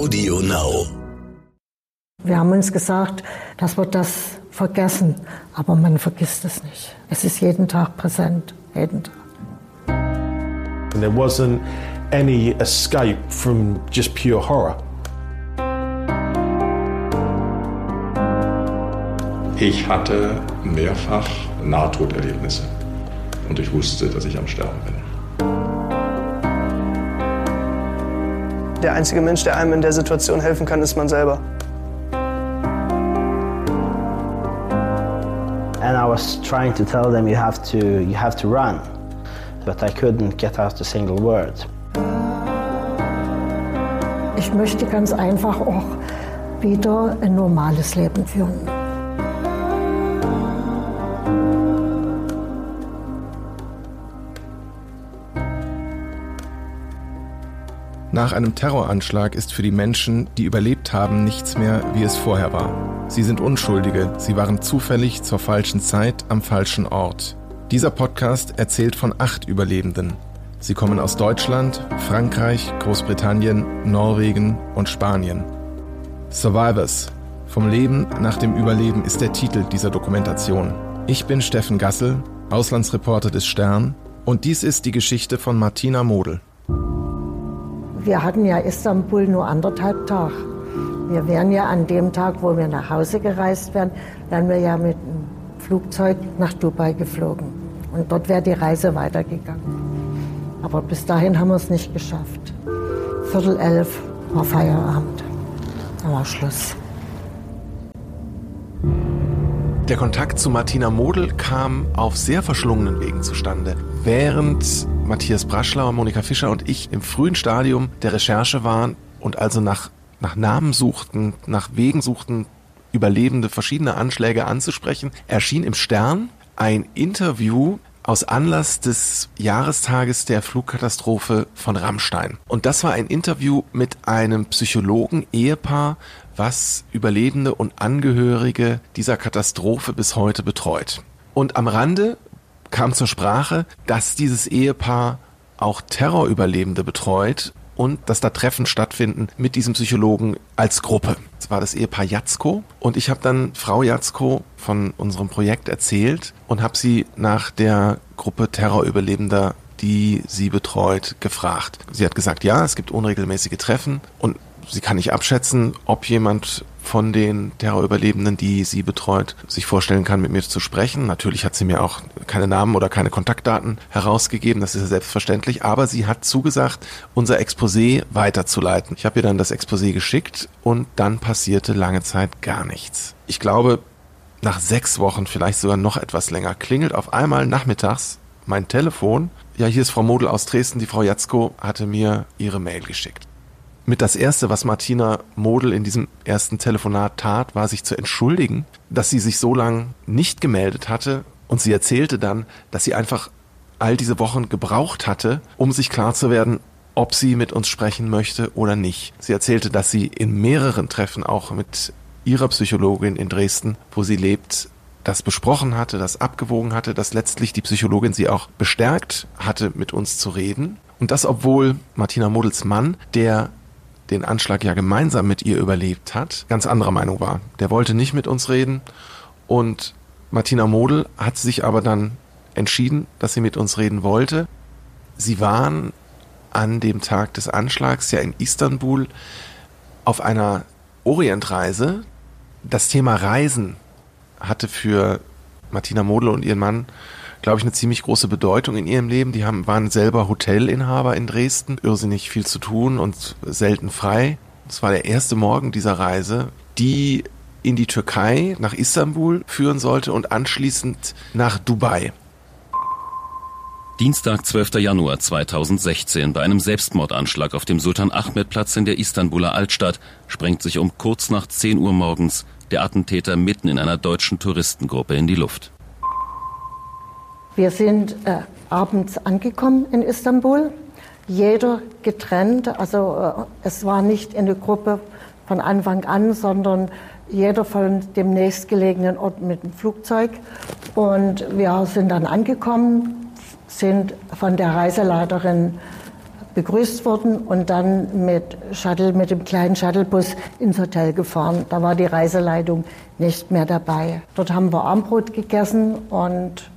Audio Now. Wir haben uns gesagt, dass wir das vergessen, aber man vergisst es nicht. Es ist jeden Tag präsent, jeden Tag. And there wasn't any escape from just pure horror. Ich hatte mehrfach Nahtoderlebnisse und ich wusste, dass ich am Sterben bin. Der einzige Mensch, der einem in der Situation helfen kann, ist man selber. And I was trying to tell them you have to you have to run, but I couldn't get out a single word. Ich möchte ganz einfach auch wieder ein normales Leben führen. Nach einem Terroranschlag ist für die Menschen, die überlebt haben, nichts mehr, wie es vorher war. Sie sind Unschuldige, sie waren zufällig zur falschen Zeit am falschen Ort. Dieser Podcast erzählt von acht Überlebenden. Sie kommen aus Deutschland, Frankreich, Großbritannien, Norwegen und Spanien. Survivors. Vom Leben nach dem Überleben ist der Titel dieser Dokumentation. Ich bin Steffen Gassel, Auslandsreporter des Stern, und dies ist die Geschichte von Martina Model. Wir hatten ja Istanbul nur anderthalb Tage. Wir wären ja an dem Tag, wo wir nach Hause gereist wären, wären wir ja mit dem Flugzeug nach Dubai geflogen. Und dort wäre die Reise weitergegangen. Aber bis dahin haben wir es nicht geschafft. Viertel elf war Feierabend. Da war Schluss. Der Kontakt zu Martina Model kam auf sehr verschlungenen Wegen zustande. Während Matthias Braschlauer, Monika Fischer und ich im frühen Stadium der Recherche waren und also nach, nach Namen suchten, nach Wegen suchten, Überlebende verschiedener Anschläge anzusprechen, erschien im Stern ein Interview aus Anlass des Jahrestages der Flugkatastrophe von Rammstein. Und das war ein Interview mit einem Psychologen-Ehepaar, was Überlebende und Angehörige dieser Katastrophe bis heute betreut. Und am Rande kam zur Sprache, dass dieses Ehepaar auch Terrorüberlebende betreut und dass da Treffen stattfinden mit diesem Psychologen als Gruppe. Das war das Ehepaar Jatzko und ich habe dann Frau Jatzko von unserem Projekt erzählt und habe sie nach der Gruppe Terrorüberlebender die sie betreut, gefragt. Sie hat gesagt, ja, es gibt unregelmäßige Treffen und sie kann nicht abschätzen, ob jemand von den Terrorüberlebenden, die sie betreut, sich vorstellen kann, mit mir zu sprechen. Natürlich hat sie mir auch keine Namen oder keine Kontaktdaten herausgegeben, das ist ja selbstverständlich, aber sie hat zugesagt, unser Exposé weiterzuleiten. Ich habe ihr dann das Exposé geschickt und dann passierte lange Zeit gar nichts. Ich glaube, nach sechs Wochen, vielleicht sogar noch etwas länger, klingelt auf einmal nachmittags mein Telefon. Ja, hier ist Frau Model aus Dresden. Die Frau Jatzko hatte mir ihre Mail geschickt mit das Erste, was Martina Model in diesem ersten Telefonat tat, war sich zu entschuldigen, dass sie sich so lange nicht gemeldet hatte. Und sie erzählte dann, dass sie einfach all diese Wochen gebraucht hatte, um sich klar zu werden, ob sie mit uns sprechen möchte oder nicht. Sie erzählte, dass sie in mehreren Treffen auch mit ihrer Psychologin in Dresden, wo sie lebt, das besprochen hatte, das abgewogen hatte, dass letztlich die Psychologin sie auch bestärkt hatte, mit uns zu reden. Und das, obwohl Martina Models Mann, der den Anschlag ja gemeinsam mit ihr überlebt hat, ganz anderer Meinung war. Der wollte nicht mit uns reden und Martina Model hat sich aber dann entschieden, dass sie mit uns reden wollte. Sie waren an dem Tag des Anschlags ja in Istanbul auf einer Orientreise. Das Thema Reisen hatte für Martina Model und ihren Mann glaube ich, eine ziemlich große Bedeutung in ihrem Leben. Die haben, waren selber Hotelinhaber in Dresden, irrsinnig viel zu tun und selten frei. Es war der erste Morgen dieser Reise, die in die Türkei, nach Istanbul führen sollte und anschließend nach Dubai. Dienstag, 12. Januar 2016. Bei einem Selbstmordanschlag auf dem Sultan Ahmed Platz in der Istanbuler Altstadt sprengt sich um kurz nach 10 Uhr morgens der Attentäter mitten in einer deutschen Touristengruppe in die Luft. Wir sind äh, abends angekommen in Istanbul, jeder getrennt. Also äh, es war nicht in der Gruppe von Anfang an, sondern jeder von dem nächstgelegenen Ort mit dem Flugzeug. Und wir sind dann angekommen, sind von der Reiseleiterin begrüßt worden und dann mit Shuttle, mit dem kleinen Shuttlebus ins Hotel gefahren. Da war die Reiseleitung nicht mehr dabei. Dort haben wir Armbrot gegessen und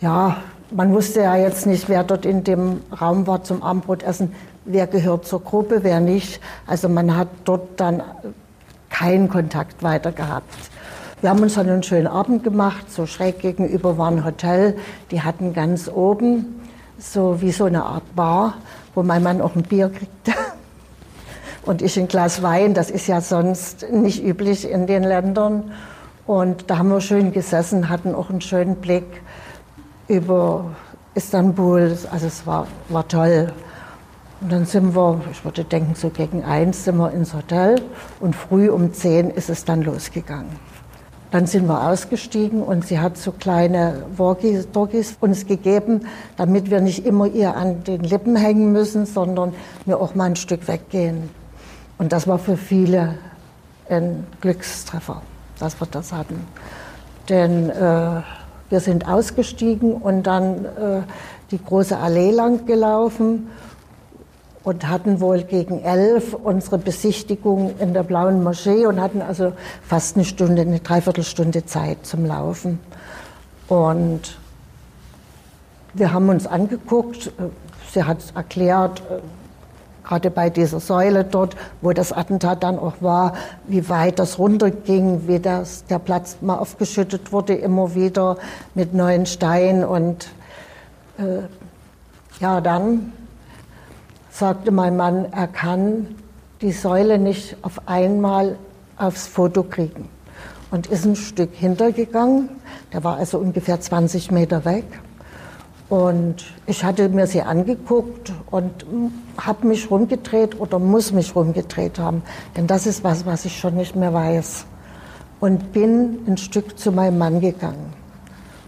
ja, man wusste ja jetzt nicht, wer dort in dem Raum war zum Abendbrotessen, wer gehört zur Gruppe, wer nicht. Also man hat dort dann keinen Kontakt weiter gehabt. Wir haben uns dann einen schönen Abend gemacht, so schräg gegenüber war ein Hotel, die hatten ganz oben so wie so eine Art Bar, wo mein Mann auch ein Bier kriegte und ich ein Glas Wein, das ist ja sonst nicht üblich in den Ländern. Und da haben wir schön gesessen, hatten auch einen schönen Blick über Istanbul. Also es war, war toll. Und dann sind wir, ich würde denken, so gegen eins sind wir ins Hotel und früh um zehn ist es dann losgegangen. Dann sind wir ausgestiegen und sie hat so kleine Walkie-Talkies uns gegeben, damit wir nicht immer ihr an den Lippen hängen müssen, sondern wir auch mal ein Stück weggehen. Und das war für viele ein Glückstreffer, dass wir das hatten. Denn äh, wir sind ausgestiegen und dann äh, die große Allee lang gelaufen und hatten wohl gegen elf unsere Besichtigung in der Blauen Moschee und hatten also fast eine Stunde, eine Dreiviertelstunde Zeit zum Laufen. Und wir haben uns angeguckt, sie hat erklärt, gerade bei dieser Säule dort, wo das Attentat dann auch war, wie weit das runterging, wie das, der Platz mal aufgeschüttet wurde, immer wieder mit neuen Steinen. Und äh, ja, dann sagte mein Mann, er kann die Säule nicht auf einmal aufs Foto kriegen. Und ist ein Stück hintergegangen. Der war also ungefähr 20 Meter weg. Und ich hatte mir sie angeguckt und habe mich rumgedreht oder muss mich rumgedreht haben. Denn das ist was, was ich schon nicht mehr weiß. Und bin ein Stück zu meinem Mann gegangen.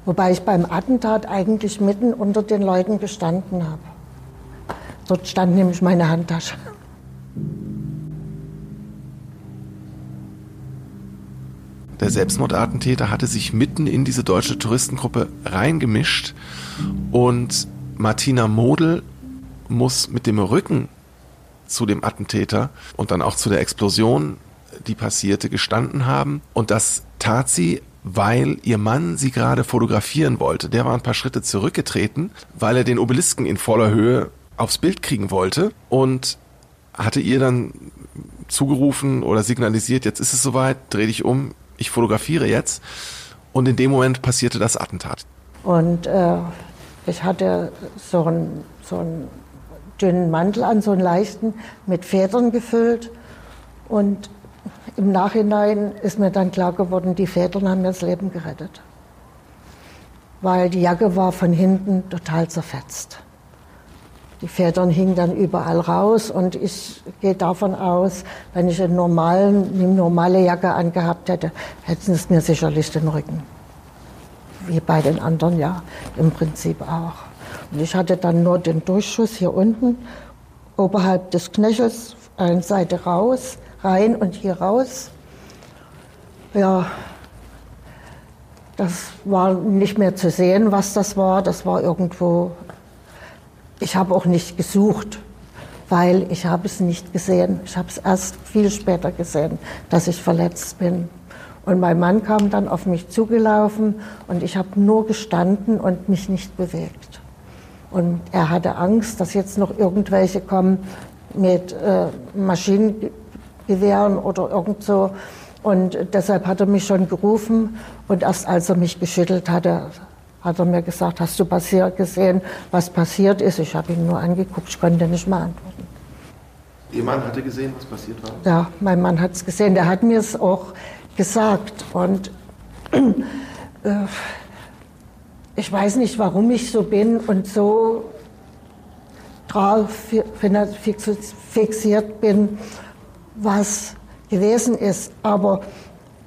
Wobei ich beim Attentat eigentlich mitten unter den Leuten gestanden habe. Dort stand nämlich meine Handtasche. Der Selbstmordattentäter hatte sich mitten in diese deutsche Touristengruppe reingemischt und Martina Model muss mit dem Rücken zu dem Attentäter und dann auch zu der Explosion, die passierte, gestanden haben. Und das tat sie, weil ihr Mann sie gerade fotografieren wollte. Der war ein paar Schritte zurückgetreten, weil er den Obelisken in voller Höhe aufs Bild kriegen wollte und hatte ihr dann zugerufen oder signalisiert, jetzt ist es soweit, dreh dich um, ich fotografiere jetzt. Und in dem Moment passierte das Attentat. Und äh, ich hatte so einen, so einen dünnen Mantel an, so einen leichten, mit Federn gefüllt. Und im Nachhinein ist mir dann klar geworden, die Federn haben mir das Leben gerettet. Weil die Jacke war von hinten total zerfetzt. Die Federn hingen dann überall raus und ich gehe davon aus, wenn ich eine, normalen, eine normale Jacke angehabt hätte, hätten es mir sicherlich den Rücken. Wie bei den anderen ja im Prinzip auch. Und ich hatte dann nur den Durchschuss hier unten, oberhalb des Knöchels, eine Seite raus, rein und hier raus. Ja, das war nicht mehr zu sehen, was das war. Das war irgendwo ich habe auch nicht gesucht, weil ich habe es nicht gesehen. Ich habe es erst viel später gesehen, dass ich verletzt bin. Und mein Mann kam dann auf mich zugelaufen und ich habe nur gestanden und mich nicht bewegt. Und er hatte Angst, dass jetzt noch irgendwelche kommen mit äh, Maschinengewehren oder irgend so. Und deshalb hat er mich schon gerufen und erst als er mich geschüttelt hatte, hat er mir gesagt, hast du passiert gesehen, was passiert ist? Ich habe ihn nur angeguckt, ich konnte nicht mehr antworten. Ihr Mann hatte gesehen, was passiert war? Ja, mein Mann hat es gesehen. Der hat mir es auch gesagt. Und äh, ich weiß nicht, warum ich so bin und so drauf fixiert bin, was gewesen ist. Aber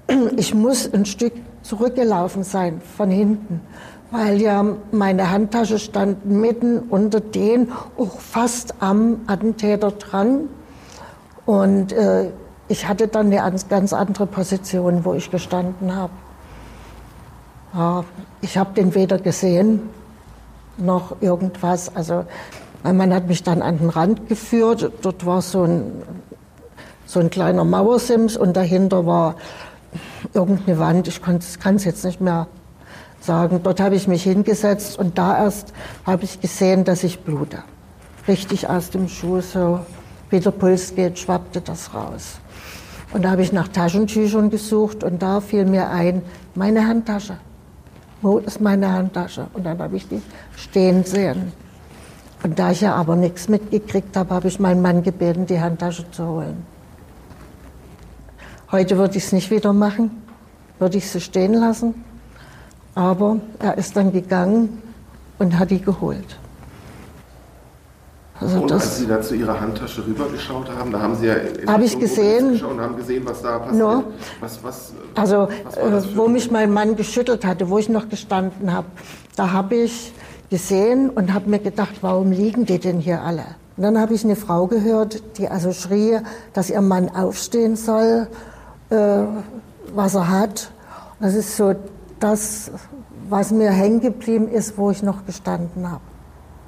ich muss ein Stück zurückgelaufen sein von hinten weil ja meine Handtasche stand mitten unter den, auch fast am Attentäter dran. Und äh, ich hatte dann eine ganz andere Position, wo ich gestanden habe. Ja, ich habe den weder gesehen noch irgendwas. Also Mein Mann hat mich dann an den Rand geführt. Dort war so ein, so ein kleiner Mauersims und dahinter war irgendeine Wand. Ich kann es jetzt nicht mehr sagen. Dort habe ich mich hingesetzt und da erst habe ich gesehen, dass ich blute. Richtig aus dem Schuh, so wie der Puls geht, schwappte das raus. Und da habe ich nach Taschentüchern gesucht und da fiel mir ein, meine Handtasche. Wo ist meine Handtasche? Und dann habe ich die stehen sehen. Und da ich ja aber nichts mitgekriegt habe, habe ich meinen Mann gebeten, die Handtasche zu holen. Heute würde ich es nicht wieder machen, würde ich sie stehen lassen. Aber er ist dann gegangen und hat die geholt. Also und als Sie da zu Ihrer Handtasche rübergeschaut haben, da haben Sie ja habe ich gesehen und haben gesehen, was da passiert. No. Was, was, also was äh, wo mich mein Mann geschüttelt hatte, wo ich noch gestanden habe, da habe ich gesehen und habe mir gedacht, warum liegen die denn hier alle? Und dann habe ich eine Frau gehört, die also schrie, dass ihr Mann aufstehen soll, äh, was er hat. Das ist so das, was mir hängen geblieben ist, wo ich noch gestanden habe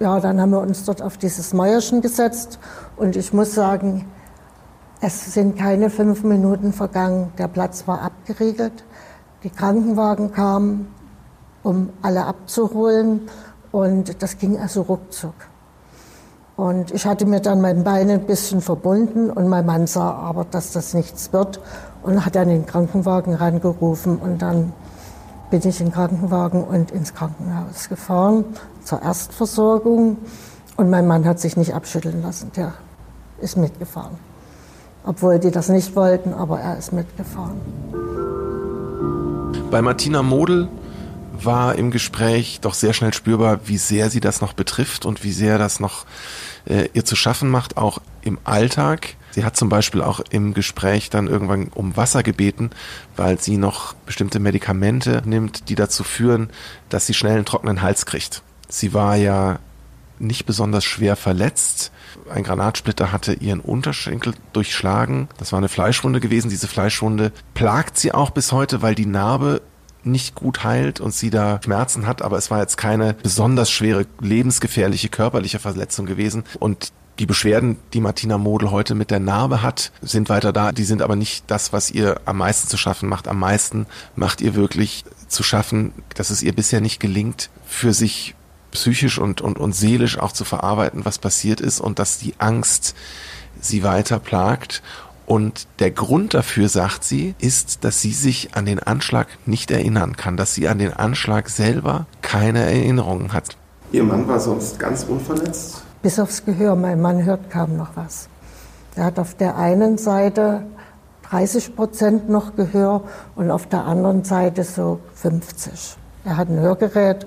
ja, dann haben wir uns dort auf dieses Mäuerchen gesetzt und ich muss sagen, es sind keine fünf Minuten vergangen. Der Platz war abgeriegelt. Die Krankenwagen kamen, um alle abzuholen und das ging also ruckzuck. Und ich hatte mir dann mein Bein ein bisschen verbunden und mein Mann sah aber, dass das nichts wird und hat dann den Krankenwagen rangerufen und dann bin ich in Krankenwagen und ins Krankenhaus gefahren zur Erstversorgung. Und mein Mann hat sich nicht abschütteln lassen, der ist mitgefahren. Obwohl die das nicht wollten, aber er ist mitgefahren. Bei Martina Model war im Gespräch doch sehr schnell spürbar, wie sehr sie das noch betrifft und wie sehr das noch äh, ihr zu schaffen macht, auch im Alltag. Sie hat zum Beispiel auch im Gespräch dann irgendwann um Wasser gebeten, weil sie noch bestimmte Medikamente nimmt, die dazu führen, dass sie schnell einen trockenen Hals kriegt. Sie war ja nicht besonders schwer verletzt. Ein Granatsplitter hatte ihren Unterschenkel durchschlagen. Das war eine Fleischwunde gewesen. Diese Fleischwunde plagt sie auch bis heute, weil die Narbe nicht gut heilt und sie da Schmerzen hat, aber es war jetzt keine besonders schwere, lebensgefährliche körperliche Verletzung gewesen. Und die Beschwerden, die Martina Model heute mit der Narbe hat, sind weiter da. Die sind aber nicht das, was ihr am meisten zu schaffen macht. Am meisten macht ihr wirklich zu schaffen, dass es ihr bisher nicht gelingt, für sich psychisch und, und, und seelisch auch zu verarbeiten, was passiert ist und dass die Angst sie weiter plagt. Und der Grund dafür, sagt sie, ist, dass sie sich an den Anschlag nicht erinnern kann, dass sie an den Anschlag selber keine Erinnerungen hat. Ihr Mann war sonst ganz unverletzt? Bis aufs Gehör. Mein Mann hört kaum noch was. Er hat auf der einen Seite 30 Prozent noch Gehör und auf der anderen Seite so 50. Er hat ein Hörgerät,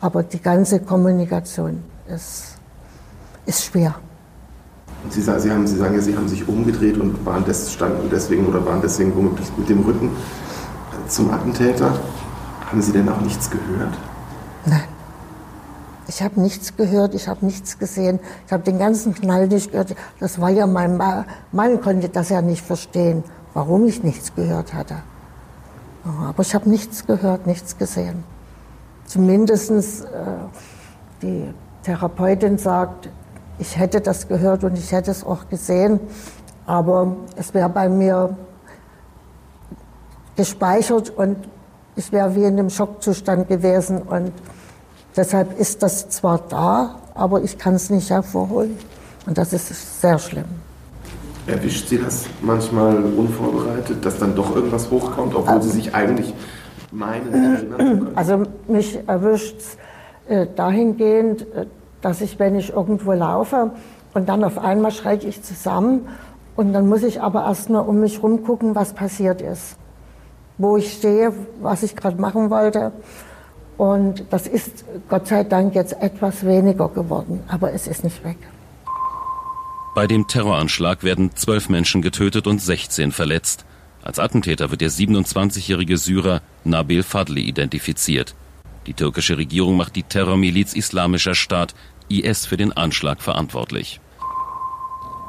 aber die ganze Kommunikation ist, ist schwer. Sie, Sie, haben, Sie sagen ja, Sie haben sich umgedreht und waren des, standen deswegen oder waren deswegen womöglich mit dem Rücken zum Attentäter. Haben Sie denn auch nichts gehört? Nein. Ich habe nichts gehört, ich habe nichts gesehen, ich habe den ganzen Knall nicht gehört. Das war ja mein Mann, Mann konnte das ja nicht verstehen, warum ich nichts gehört hatte. Aber ich habe nichts gehört, nichts gesehen. Zumindest äh, die Therapeutin sagt, ich hätte das gehört und ich hätte es auch gesehen, aber es wäre bei mir gespeichert und ich wäre wie in einem Schockzustand gewesen und deshalb ist das zwar da, aber ich kann es nicht hervorholen und das ist sehr schlimm. Erwischt Sie das manchmal unvorbereitet, dass dann doch irgendwas hochkommt, obwohl Sie sich eigentlich meinen erinnern können? Also mich erwischt es äh, dahingehend, äh, dass ich, wenn ich irgendwo laufe und dann auf einmal schreie ich zusammen und dann muss ich aber erst mal um mich herum gucken, was passiert ist, wo ich stehe, was ich gerade machen wollte. Und das ist Gott sei Dank jetzt etwas weniger geworden, aber es ist nicht weg. Bei dem Terroranschlag werden zwölf Menschen getötet und 16 verletzt. Als Attentäter wird der 27-jährige Syrer Nabil Fadli identifiziert. Die türkische Regierung macht die Terrormiliz Islamischer Staat IS für den Anschlag verantwortlich.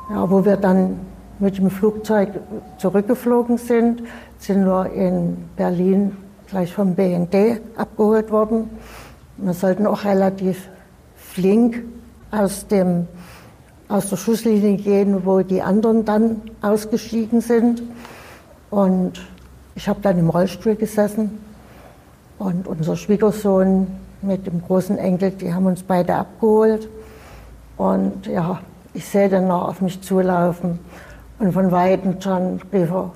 Ja, wo wir dann mit dem Flugzeug zurückgeflogen sind, sind wir in Berlin gleich vom BND abgeholt worden. Wir sollten auch relativ flink aus, dem, aus der Schusslinie gehen, wo die anderen dann ausgestiegen sind. Und ich habe dann im Rollstuhl gesessen und unser Schwiegersohn mit dem großen Enkel, die haben uns beide abgeholt. Und ja, ich sehe dann noch auf mich zulaufen und von Weitem schon rief er,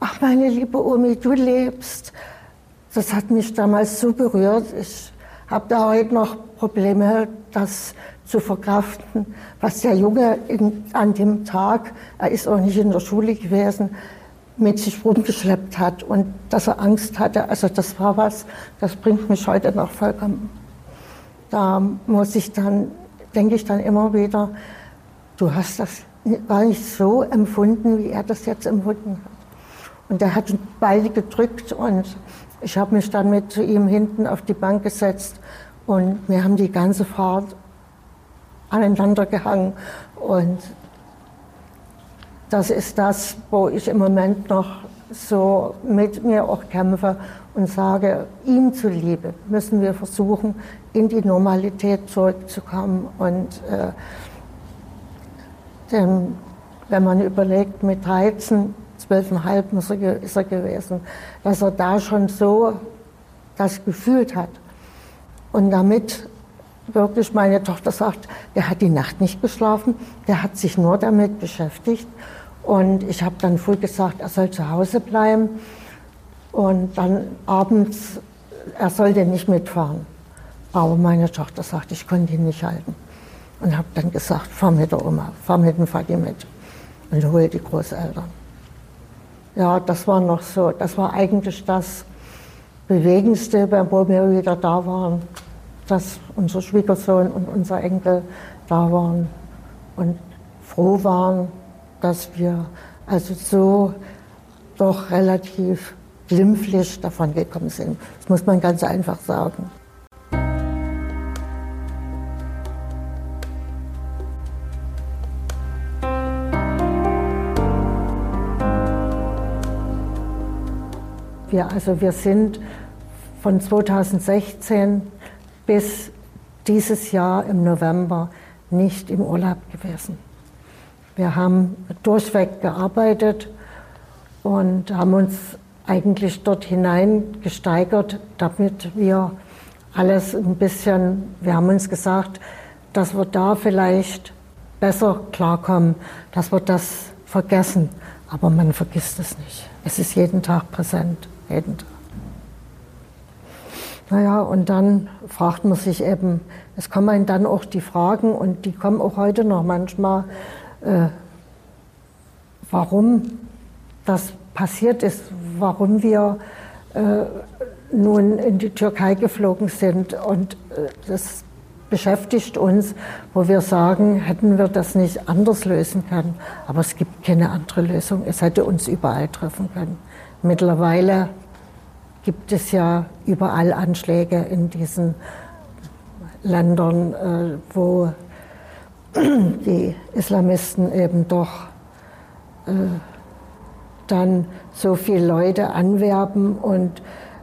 ach meine liebe Omi, du lebst. Das hat mich damals so berührt. Ich habe da heute noch Probleme, das zu verkraften, was der Junge in, an dem Tag, er ist auch nicht in der Schule gewesen, mit sich rumgeschleppt hat und dass er Angst hatte. Also das war was, das bringt mich heute noch vollkommen. Da muss ich dann, denke ich dann immer wieder, du hast das gar nicht so empfunden, wie er das jetzt empfunden hat. Und er hat beide gedrückt und ich habe mich dann mit zu ihm hinten auf die Bank gesetzt und wir haben die ganze Fahrt aneinander gehangen. Und das ist das, wo ich im Moment noch so mit mir auch kämpfe und sage, ihm zuliebe müssen wir versuchen, in die Normalität zurückzukommen. Und äh, denn, wenn man überlegt, mit 13 zwölfeinhalb ist er gewesen, dass er da schon so das gefühlt hat. Und damit wirklich meine Tochter sagt, der hat die Nacht nicht geschlafen, der hat sich nur damit beschäftigt. Und ich habe dann früh gesagt, er soll zu Hause bleiben. Und dann abends, er sollte nicht mitfahren. Aber meine Tochter sagt, ich konnte ihn nicht halten. Und habe dann gesagt, fahr mit der Oma, fahr mit dem Vati mit und hol die Großeltern ja, das war noch so, das war eigentlich das Bewegendste, wo wir wieder da waren, dass unser Schwiegersohn und unser Enkel da waren und froh waren, dass wir also so doch relativ glimpflich davon gekommen sind. Das muss man ganz einfach sagen. Wir, also wir sind von 2016 bis dieses Jahr im November nicht im Urlaub gewesen. Wir haben durchweg gearbeitet und haben uns eigentlich dort hinein gesteigert, damit wir alles ein bisschen, wir haben uns gesagt, dass wir da vielleicht besser klarkommen, dass wir das vergessen. Aber man vergisst es nicht. Es ist jeden Tag präsent jeden Tag. Naja, und dann fragt man sich eben, es kommen dann auch die Fragen und die kommen auch heute noch manchmal, äh, warum das passiert ist, warum wir äh, nun in die Türkei geflogen sind. Und äh, das beschäftigt uns, wo wir sagen, hätten wir das nicht anders lösen können. Aber es gibt keine andere Lösung. Es hätte uns überall treffen können. Mittlerweile gibt es ja überall Anschläge in diesen Ländern, äh, wo die Islamisten eben doch äh, dann so viele Leute anwerben und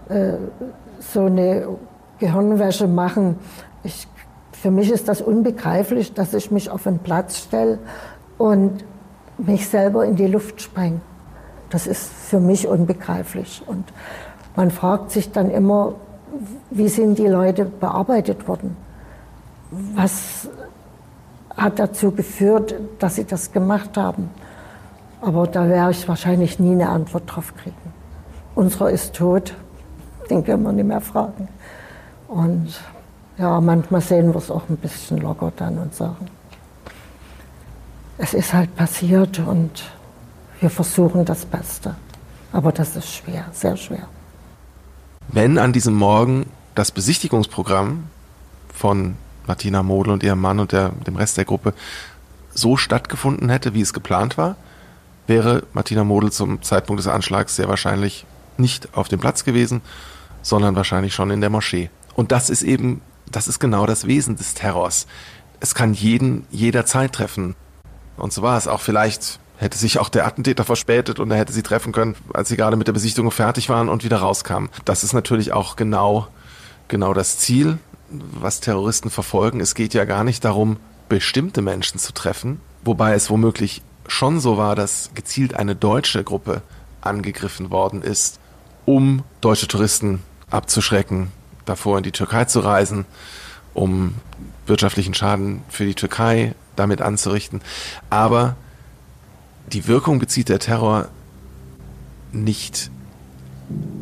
äh, so eine Gehirnwäsche machen. Ich, für mich ist das unbegreiflich, dass ich mich auf einen Platz stelle und mich selber in die Luft spreng. Das ist für mich unbegreiflich. Und man fragt sich dann immer, wie sind die Leute bearbeitet worden? Was hat dazu geführt, dass sie das gemacht haben? Aber da werde ich wahrscheinlich nie eine Antwort drauf kriegen. Unserer ist tot, den können wir nicht mehr fragen. Und ja, manchmal sehen wir es auch ein bisschen locker dann und sagen, es ist halt passiert und wir versuchen das Beste. Aber das ist schwer, sehr schwer wenn an diesem Morgen das Besichtigungsprogramm von Martina Model und ihrem Mann und der, dem Rest der Gruppe so stattgefunden hätte, wie es geplant war, wäre Martina Model zum Zeitpunkt des Anschlags sehr wahrscheinlich nicht auf dem Platz gewesen, sondern wahrscheinlich schon in der Moschee. Und das ist eben, das ist genau das Wesen des Terrors. Es kann jeden jederzeit treffen. Und so war es auch vielleicht hätte sich auch der Attentäter verspätet und er hätte sie treffen können, als sie gerade mit der Besichtigung fertig waren und wieder rauskamen. Das ist natürlich auch genau, genau das Ziel, was Terroristen verfolgen. Es geht ja gar nicht darum, bestimmte Menschen zu treffen, wobei es womöglich schon so war, dass gezielt eine deutsche Gruppe angegriffen worden ist, um deutsche Touristen abzuschrecken, davor in die Türkei zu reisen, um wirtschaftlichen Schaden für die Türkei damit anzurichten. Aber die Wirkung bezieht der Terror nicht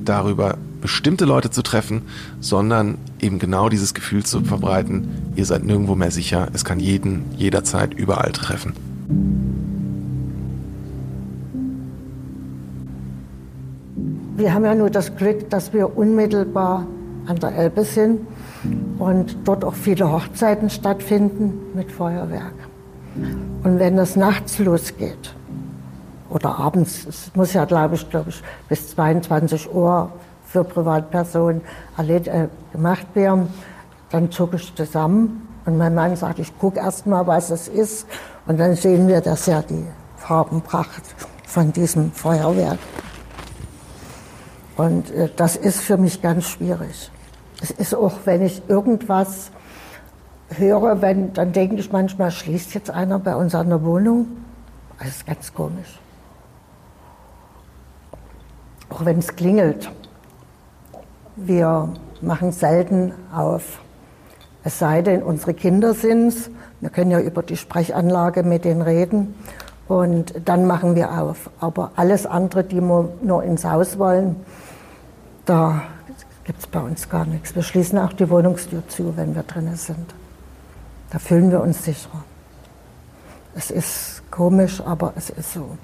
darüber, bestimmte Leute zu treffen, sondern eben genau dieses Gefühl zu verbreiten, ihr seid nirgendwo mehr sicher, es kann jeden jederzeit überall treffen. Wir haben ja nur das Glück, dass wir unmittelbar an der Elbe sind und dort auch viele Hochzeiten stattfinden mit Feuerwerk. Und wenn es nachts losgeht oder abends, es muss ja, glaube ich, glaube ich, bis 22 Uhr für Privatpersonen äh, gemacht werden, dann zucke ich zusammen und mein Mann sagt, ich gucke erst mal, was es ist und dann sehen wir das ja die Farbenpracht von diesem Feuerwerk. Und äh, das ist für mich ganz schwierig. Es ist auch, wenn ich irgendwas höre, wenn, dann denke ich manchmal, schließt jetzt einer bei uns an der Wohnung. Das ist ganz komisch. Auch wenn es klingelt. Wir machen selten auf. Es sei denn, unsere Kinder sind es. Wir können ja über die Sprechanlage mit denen reden. Und dann machen wir auf. Aber alles andere, die nur ins Haus wollen, da gibt es bei uns gar nichts. Wir schließen auch die Wohnungstür zu, wenn wir drinnen sind. Da fühlen wir uns sicher. Es ist komisch, aber es ist so.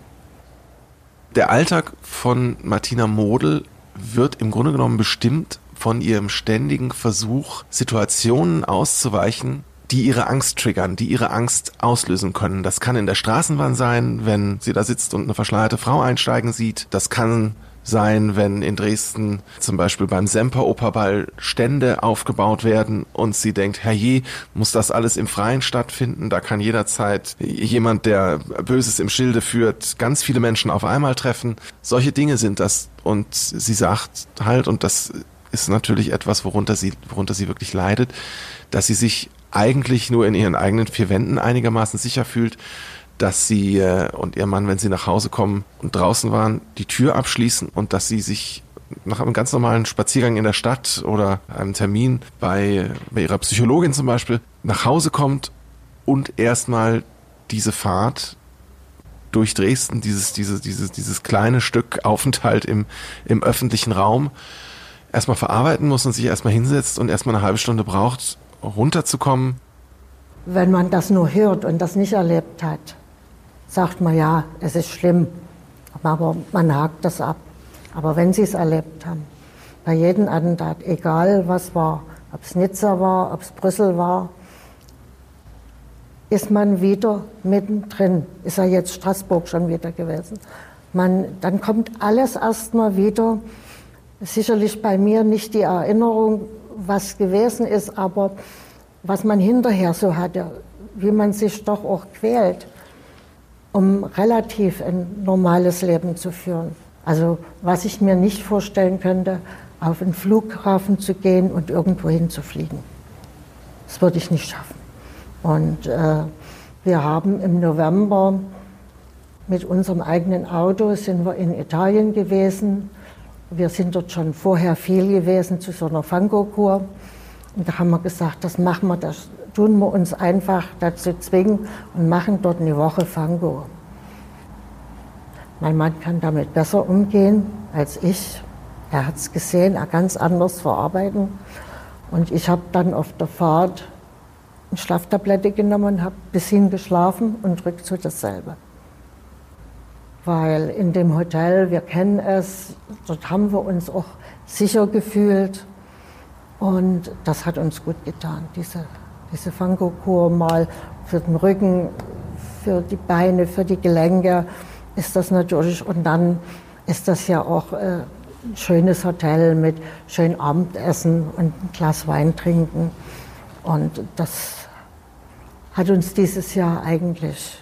Der Alltag von Martina Model wird im Grunde genommen bestimmt von ihrem ständigen Versuch, Situationen auszuweichen, die ihre Angst triggern, die ihre Angst auslösen können. Das kann in der Straßenbahn sein, wenn sie da sitzt und eine verschleierte Frau einsteigen sieht. Das kann sein, wenn in Dresden zum Beispiel beim Semper-Operball Stände aufgebaut werden und sie denkt, herrje, muss das alles im Freien stattfinden? Da kann jederzeit jemand, der Böses im Schilde führt, ganz viele Menschen auf einmal treffen. Solche Dinge sind das. Und sie sagt halt, und das ist natürlich etwas, worunter sie, worunter sie wirklich leidet, dass sie sich eigentlich nur in ihren eigenen vier Wänden einigermaßen sicher fühlt, dass sie äh, und ihr Mann, wenn sie nach Hause kommen und draußen waren, die Tür abschließen und dass sie sich nach einem ganz normalen Spaziergang in der Stadt oder einem Termin bei, bei ihrer Psychologin zum Beispiel nach Hause kommt und erstmal diese Fahrt durch Dresden, dieses, dieses, dieses, dieses kleine Stück Aufenthalt im, im öffentlichen Raum erstmal verarbeiten muss und sich erstmal hinsetzt und erstmal eine halbe Stunde braucht, runterzukommen. Wenn man das nur hört und das nicht erlebt hat, sagt man ja, es ist schlimm, aber man hakt das ab. Aber wenn Sie es erlebt haben, bei jedem Attentat, egal was war, ob es Nizza war, ob es Brüssel war, ist man wieder mittendrin. Ist ja jetzt Straßburg schon wieder gewesen. Man, dann kommt alles erstmal wieder. Sicherlich bei mir nicht die Erinnerung, was gewesen ist, aber was man hinterher so hatte, wie man sich doch auch quält um relativ ein normales Leben zu führen. Also was ich mir nicht vorstellen könnte, auf einen Flughafen zu gehen und irgendwo hinzufliegen. Das würde ich nicht schaffen. Und äh, wir haben im November mit unserem eigenen Auto sind wir in Italien gewesen. Wir sind dort schon vorher viel gewesen zu so einer Fangokur. Und da haben wir gesagt, das machen wir, das tun wir uns einfach dazu zwingen und machen dort eine Woche Fango. Mein Mann kann damit besser umgehen als ich. Er hat es gesehen, er kann es anders verarbeiten. Und ich habe dann auf der Fahrt eine Schlaftablette genommen, habe bis hin geschlafen und rückzu dasselbe. Weil in dem Hotel, wir kennen es, dort haben wir uns auch sicher gefühlt. Und das hat uns gut getan, diese diese Fangokur mal für den Rücken, für die Beine, für die Gelenke ist das natürlich. Und dann ist das ja auch äh, ein schönes Hotel mit schön Abendessen und ein Glas Wein trinken. Und das hat uns dieses Jahr eigentlich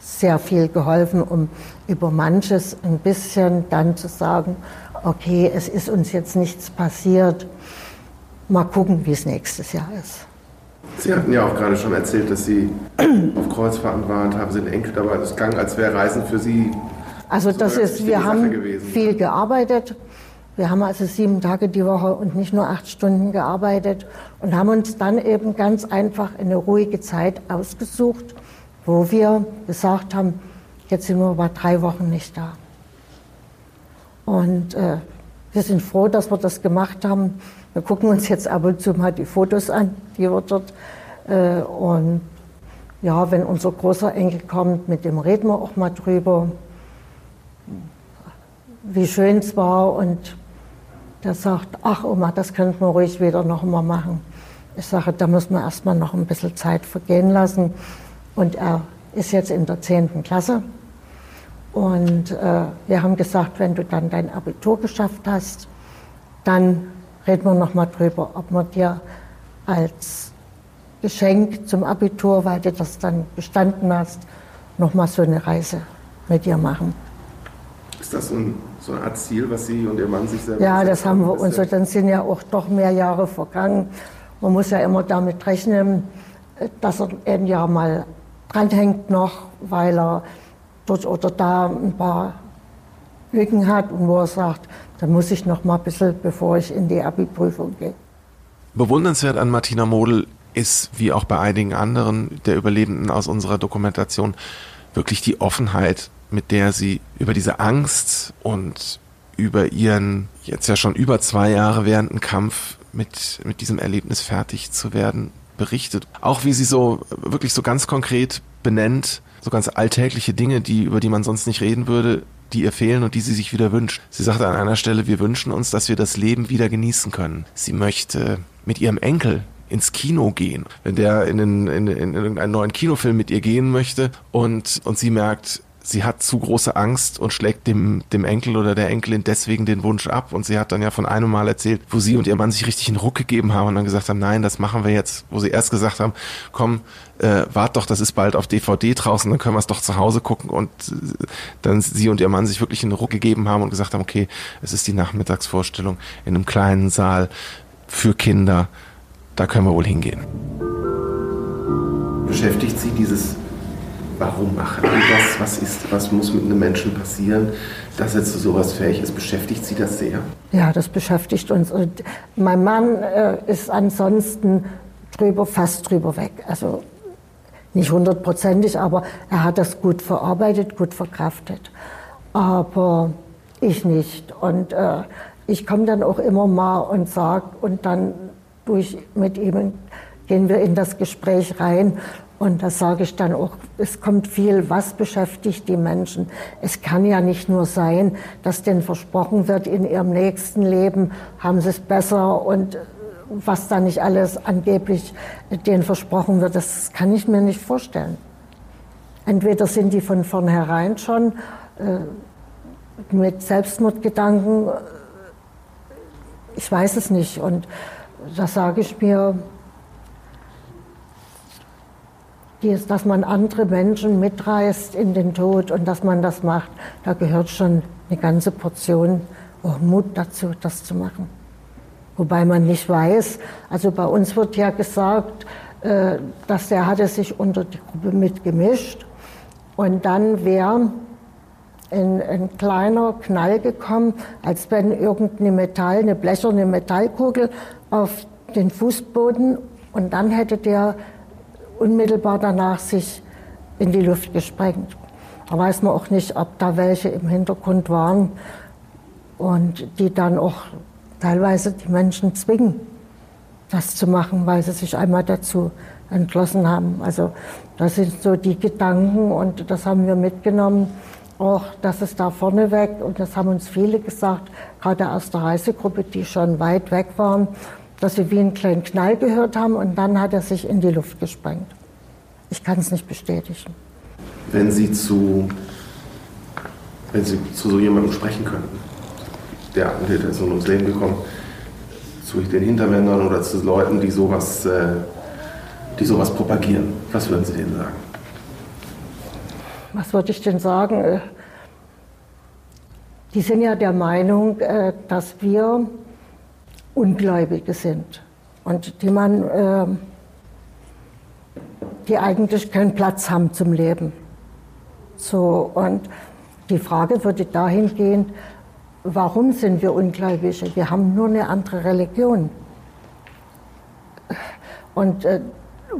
sehr viel geholfen, um über manches ein bisschen dann zu sagen, okay, es ist uns jetzt nichts passiert, mal gucken, wie es nächstes Jahr ist. Sie hatten ja auch gerade schon erzählt, dass Sie auf Kreuzfahrten waren, haben Sie einen Enkel dabei. Das klang, als wäre Reisen für Sie. Also das ist, wir haben gewesen. viel gearbeitet. Wir haben also sieben Tage die Woche und nicht nur acht Stunden gearbeitet und haben uns dann eben ganz einfach eine ruhige Zeit ausgesucht, wo wir gesagt haben, jetzt sind wir aber drei Wochen nicht da. Und äh, wir sind froh, dass wir das gemacht haben. Wir gucken uns jetzt ab und zu mal die Fotos an, die wir dort. Äh, und ja, wenn unser großer Enkel kommt, mit dem reden wir auch mal drüber, wie schön es war. Und der sagt, ach Oma, das könnten wir ruhig wieder noch mal machen. Ich sage, da muss man erstmal noch ein bisschen Zeit vergehen lassen. Und er ist jetzt in der 10. Klasse. Und äh, wir haben gesagt, wenn du dann dein Abitur geschafft hast, dann reden wir noch mal drüber, ob wir dir als Geschenk zum Abitur, weil du das dann bestanden hast, noch mal so eine Reise mit dir machen. Ist das so, ein, so eine Art Ziel, was Sie und Ihr Mann sich selber Ja, das haben wir uns. So, dann sind ja auch doch mehr Jahre vergangen. Man muss ja immer damit rechnen, dass er ein Jahr mal dranhängt noch, weil er dort oder da ein paar Lücken hat und wo er sagt, da muss ich noch mal ein bisschen, bevor ich in die Abi-Prüfung gehe. Bewundernswert an Martina Model ist, wie auch bei einigen anderen der Überlebenden aus unserer Dokumentation, wirklich die Offenheit, mit der sie über diese Angst und über ihren jetzt ja schon über zwei Jahre währenden Kampf mit, mit diesem Erlebnis fertig zu werden, berichtet. Auch wie sie so wirklich so ganz konkret benennt, so ganz alltägliche Dinge, die, über die man sonst nicht reden würde, die ihr fehlen und die sie sich wieder wünscht. Sie sagte an einer Stelle, wir wünschen uns, dass wir das Leben wieder genießen können. Sie möchte mit ihrem Enkel ins Kino gehen, wenn der in, in, in, in irgendeinen neuen Kinofilm mit ihr gehen möchte und, und sie merkt, sie hat zu große Angst und schlägt dem, dem Enkel oder der Enkelin deswegen den Wunsch ab. Und sie hat dann ja von einem Mal erzählt, wo sie und ihr Mann sich richtig einen Ruck gegeben haben und dann gesagt haben, nein, das machen wir jetzt. Wo sie erst gesagt haben, komm, äh, wart doch, das ist bald auf DVD draußen, dann können wir es doch zu Hause gucken. Und äh, dann sie und ihr Mann sich wirklich einen Ruck gegeben haben und gesagt haben, okay, es ist die Nachmittagsvorstellung in einem kleinen Saal für Kinder. Da können wir wohl hingehen. Beschäftigt Sie dieses warum machen die das? Was, ist, was muss mit einem Menschen passieren, dass er zu sowas fähig ist? Beschäftigt Sie das sehr? Ja, das beschäftigt uns. Und mein Mann äh, ist ansonsten drüber, fast drüber weg. Also nicht hundertprozentig, aber er hat das gut verarbeitet, gut verkraftet. Aber ich nicht. Und äh, ich komme dann auch immer mal und sage, und dann durch mit ihm gehen wir in das Gespräch rein und da sage ich dann auch, es kommt viel, was beschäftigt die Menschen. Es kann ja nicht nur sein, dass denen versprochen wird, in ihrem nächsten Leben haben sie es besser und was da nicht alles angeblich denen versprochen wird, das kann ich mir nicht vorstellen. Entweder sind die von vornherein schon äh, mit Selbstmordgedanken, ich weiß es nicht. Und da sage ich mir, ist, dass man andere Menschen mitreißt in den Tod und dass man das macht, da gehört schon eine ganze Portion Mut dazu, das zu machen. Wobei man nicht weiß, also bei uns wird ja gesagt, äh, dass der hatte sich unter die Gruppe mitgemischt und dann wäre ein kleiner Knall gekommen, als wenn irgendeine Metall, eine blecherne Metallkugel auf den Fußboden und dann hätte der unmittelbar danach sich in die Luft gesprengt. Da weiß man auch nicht, ob da welche im Hintergrund waren und die dann auch teilweise die Menschen zwingen, das zu machen, weil sie sich einmal dazu entschlossen haben. Also das sind so die Gedanken und das haben wir mitgenommen. Auch, dass es da vorneweg, und das haben uns viele gesagt, gerade aus der Reisegruppe, die schon weit weg waren, dass wir wie einen kleinen Knall gehört haben und dann hat er sich in die Luft gesprengt. Ich kann es nicht bestätigen. Wenn Sie zu, wenn Sie zu so jemandem sprechen könnten, der Attentäter ist ums Leben gekommen, zu den Hinterwändern oder zu Leuten, die sowas, äh, die sowas propagieren, was würden Sie denen sagen? Was würde ich denn sagen? Äh, die sind ja der Meinung, äh, dass wir Ungläubige sind und die man, äh, die eigentlich keinen Platz haben zum Leben. So, und die Frage würde dahin gehen, warum sind wir Ungläubige? Wir haben nur eine andere Religion. Und äh,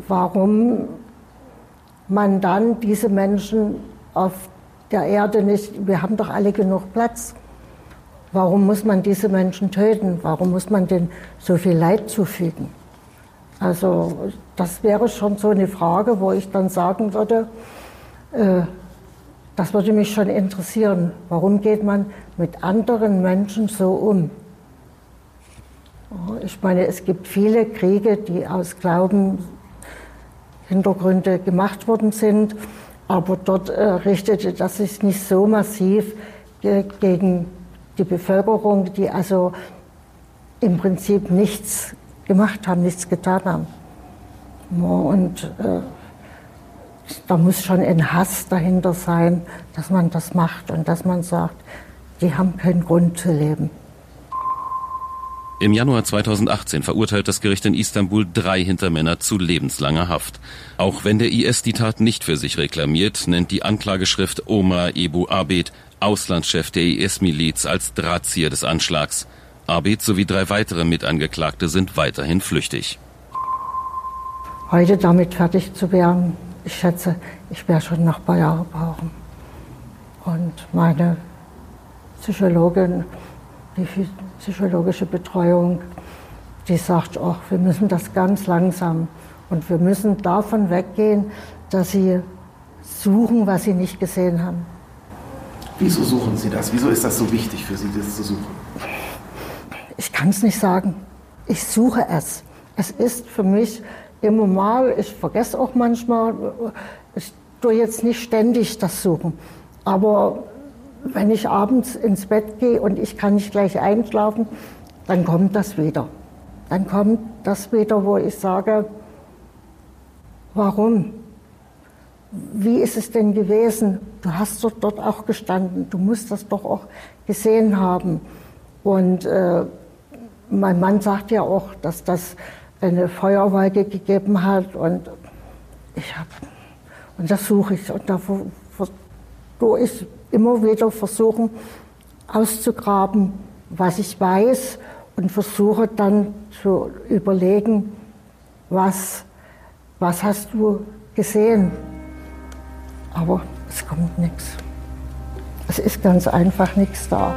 warum man dann diese Menschen auf der Erde nicht, wir haben doch alle genug Platz. Warum muss man diese Menschen töten? Warum muss man denen so viel Leid zufügen? Also das wäre schon so eine Frage, wo ich dann sagen würde, äh, das würde mich schon interessieren. Warum geht man mit anderen Menschen so um? Ich meine, es gibt viele Kriege, die aus Glauben Hintergründe gemacht worden sind, aber dort äh, richtete das sich nicht so massiv ge gegen die Bevölkerung, die also im Prinzip nichts gemacht haben, nichts getan haben. Und äh, da muss schon ein Hass dahinter sein, dass man das macht und dass man sagt, die haben keinen Grund zu leben. Im Januar 2018 verurteilt das Gericht in Istanbul drei Hintermänner zu lebenslanger Haft. Auch wenn der IS die Tat nicht für sich reklamiert, nennt die Anklageschrift Omar Ebu Abed, Auslandschef der IS-Miliz, als Drahtzieher des Anschlags. Abed sowie drei weitere Mitangeklagte sind weiterhin flüchtig. Heute damit fertig zu werden, ich schätze, ich werde schon noch ein paar Jahre brauchen. Und meine Psychologin, die psychologische Betreuung, die sagt, ach, wir müssen das ganz langsam und wir müssen davon weggehen, dass sie suchen, was sie nicht gesehen haben. Wieso suchen Sie das? Wieso ist das so wichtig für Sie, das zu suchen? Ich kann es nicht sagen. Ich suche es. Es ist für mich immer mal, ich vergesse auch manchmal, ich tue jetzt nicht ständig das suchen. Aber wenn ich abends ins Bett gehe und ich kann nicht gleich einschlafen, dann kommt das wieder. Dann kommt das wieder, wo ich sage, warum? Wie ist es denn gewesen? Du hast dort, dort auch gestanden, du musst das doch auch gesehen haben. Und äh, mein Mann sagt ja auch, dass das eine Feuerwolke gegeben hat und ich habe und das suche ich und da tue ich immer wieder versuchen auszugraben, was ich weiß und versuche dann zu überlegen, was, was hast du gesehen? Aber es kommt nichts. Es ist ganz einfach nichts da.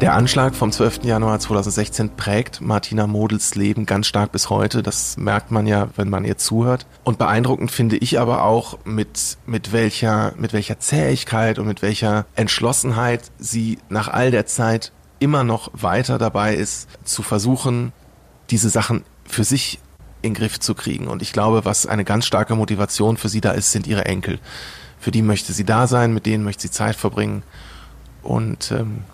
Der Anschlag vom 12. Januar 2016 prägt Martina Models Leben ganz stark bis heute. Das merkt man ja, wenn man ihr zuhört. Und beeindruckend finde ich aber auch, mit, mit, welcher, mit welcher Zähigkeit und mit welcher Entschlossenheit sie nach all der Zeit immer noch weiter dabei ist, zu versuchen, diese Sachen für sich in den Griff zu kriegen. Und ich glaube, was eine ganz starke Motivation für sie da ist, sind ihre Enkel. Für die möchte sie da sein, mit denen möchte sie Zeit verbringen. Und ähm,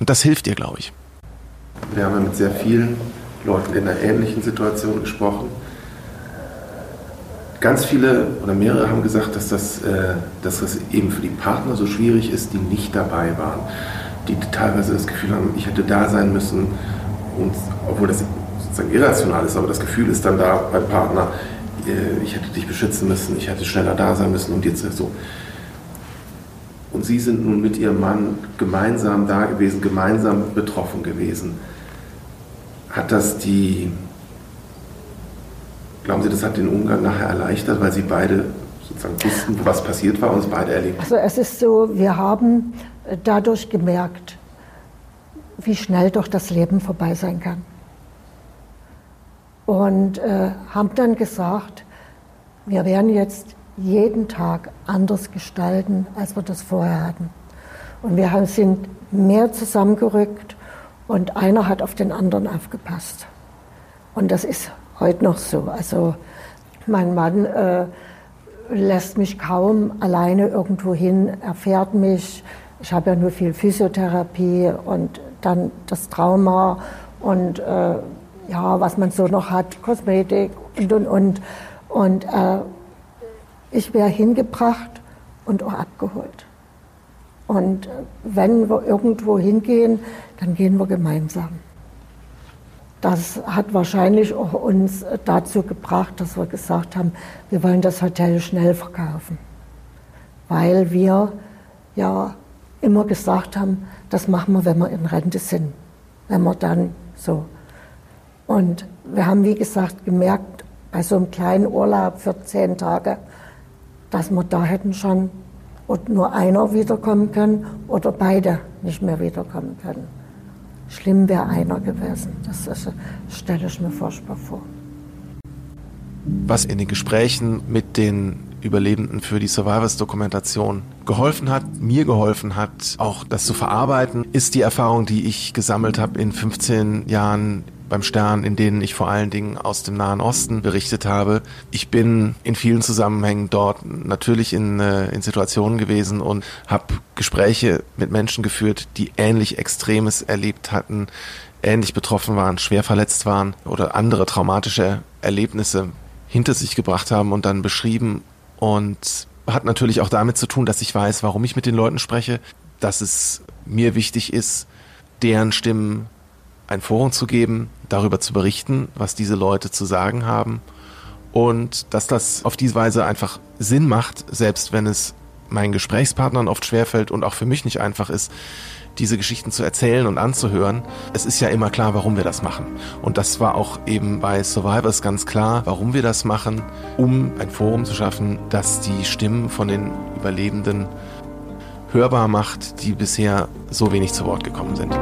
und das hilft ihr, glaube ich. Wir haben mit sehr vielen Leuten in einer ähnlichen Situation gesprochen. Ganz viele oder mehrere haben gesagt, dass das, äh, dass das eben für die Partner so schwierig ist, die nicht dabei waren. Die teilweise das Gefühl haben, ich hätte da sein müssen. Und obwohl das sozusagen irrational ist, aber das Gefühl ist dann da beim Partner, äh, ich hätte dich beschützen müssen, ich hätte schneller da sein müssen und jetzt so. Und Sie sind nun mit Ihrem Mann gemeinsam da gewesen, gemeinsam betroffen gewesen. Hat das die, glauben Sie, das hat den Umgang nachher erleichtert, weil Sie beide sozusagen wussten, was passiert war und es beide erlebt? Also es ist so, wir haben dadurch gemerkt, wie schnell doch das Leben vorbei sein kann. Und äh, haben dann gesagt, wir werden jetzt jeden Tag anders gestalten, als wir das vorher hatten. Und wir sind mehr zusammengerückt und einer hat auf den anderen aufgepasst. Und das ist heute noch so. Also mein Mann äh, lässt mich kaum alleine irgendwo hin, er fährt mich. Ich habe ja nur viel Physiotherapie und dann das Trauma und äh, ja, was man so noch hat, Kosmetik und und und. Und äh, ich wäre hingebracht und auch abgeholt. Und wenn wir irgendwo hingehen, dann gehen wir gemeinsam. das hat wahrscheinlich auch uns dazu gebracht, dass wir gesagt haben, wir wollen das Hotel schnell verkaufen. Weil wir ja immer gesagt haben, das machen wir, wenn wir in Rente sind. Wenn wir dann so. Und wir haben, wie gesagt, gemerkt, bei so einem kleinen Urlaub für zehn Tage, dass wir da hätten schon nur einer wiederkommen können oder beide nicht mehr wiederkommen können. Schlimm wäre einer gewesen. Das, das stelle ich mir furchtbar vor. Was in den Gesprächen mit den Überlebenden für die Survivors-Dokumentation geholfen hat, mir geholfen hat, auch das zu verarbeiten, ist die Erfahrung, die ich gesammelt habe in 15 Jahren beim Stern, in denen ich vor allen Dingen aus dem Nahen Osten berichtet habe. Ich bin in vielen Zusammenhängen dort natürlich in, äh, in Situationen gewesen und habe Gespräche mit Menschen geführt, die ähnlich Extremes erlebt hatten, ähnlich betroffen waren, schwer verletzt waren oder andere traumatische Erlebnisse hinter sich gebracht haben und dann beschrieben und hat natürlich auch damit zu tun, dass ich weiß, warum ich mit den Leuten spreche, dass es mir wichtig ist, deren Stimmen ein Forum zu geben, darüber zu berichten, was diese Leute zu sagen haben und dass das auf diese Weise einfach Sinn macht, selbst wenn es meinen Gesprächspartnern oft schwerfällt und auch für mich nicht einfach ist, diese Geschichten zu erzählen und anzuhören. Es ist ja immer klar, warum wir das machen. Und das war auch eben bei Survivors ganz klar, warum wir das machen, um ein Forum zu schaffen, das die Stimmen von den Überlebenden hörbar macht, die bisher so wenig zu Wort gekommen sind.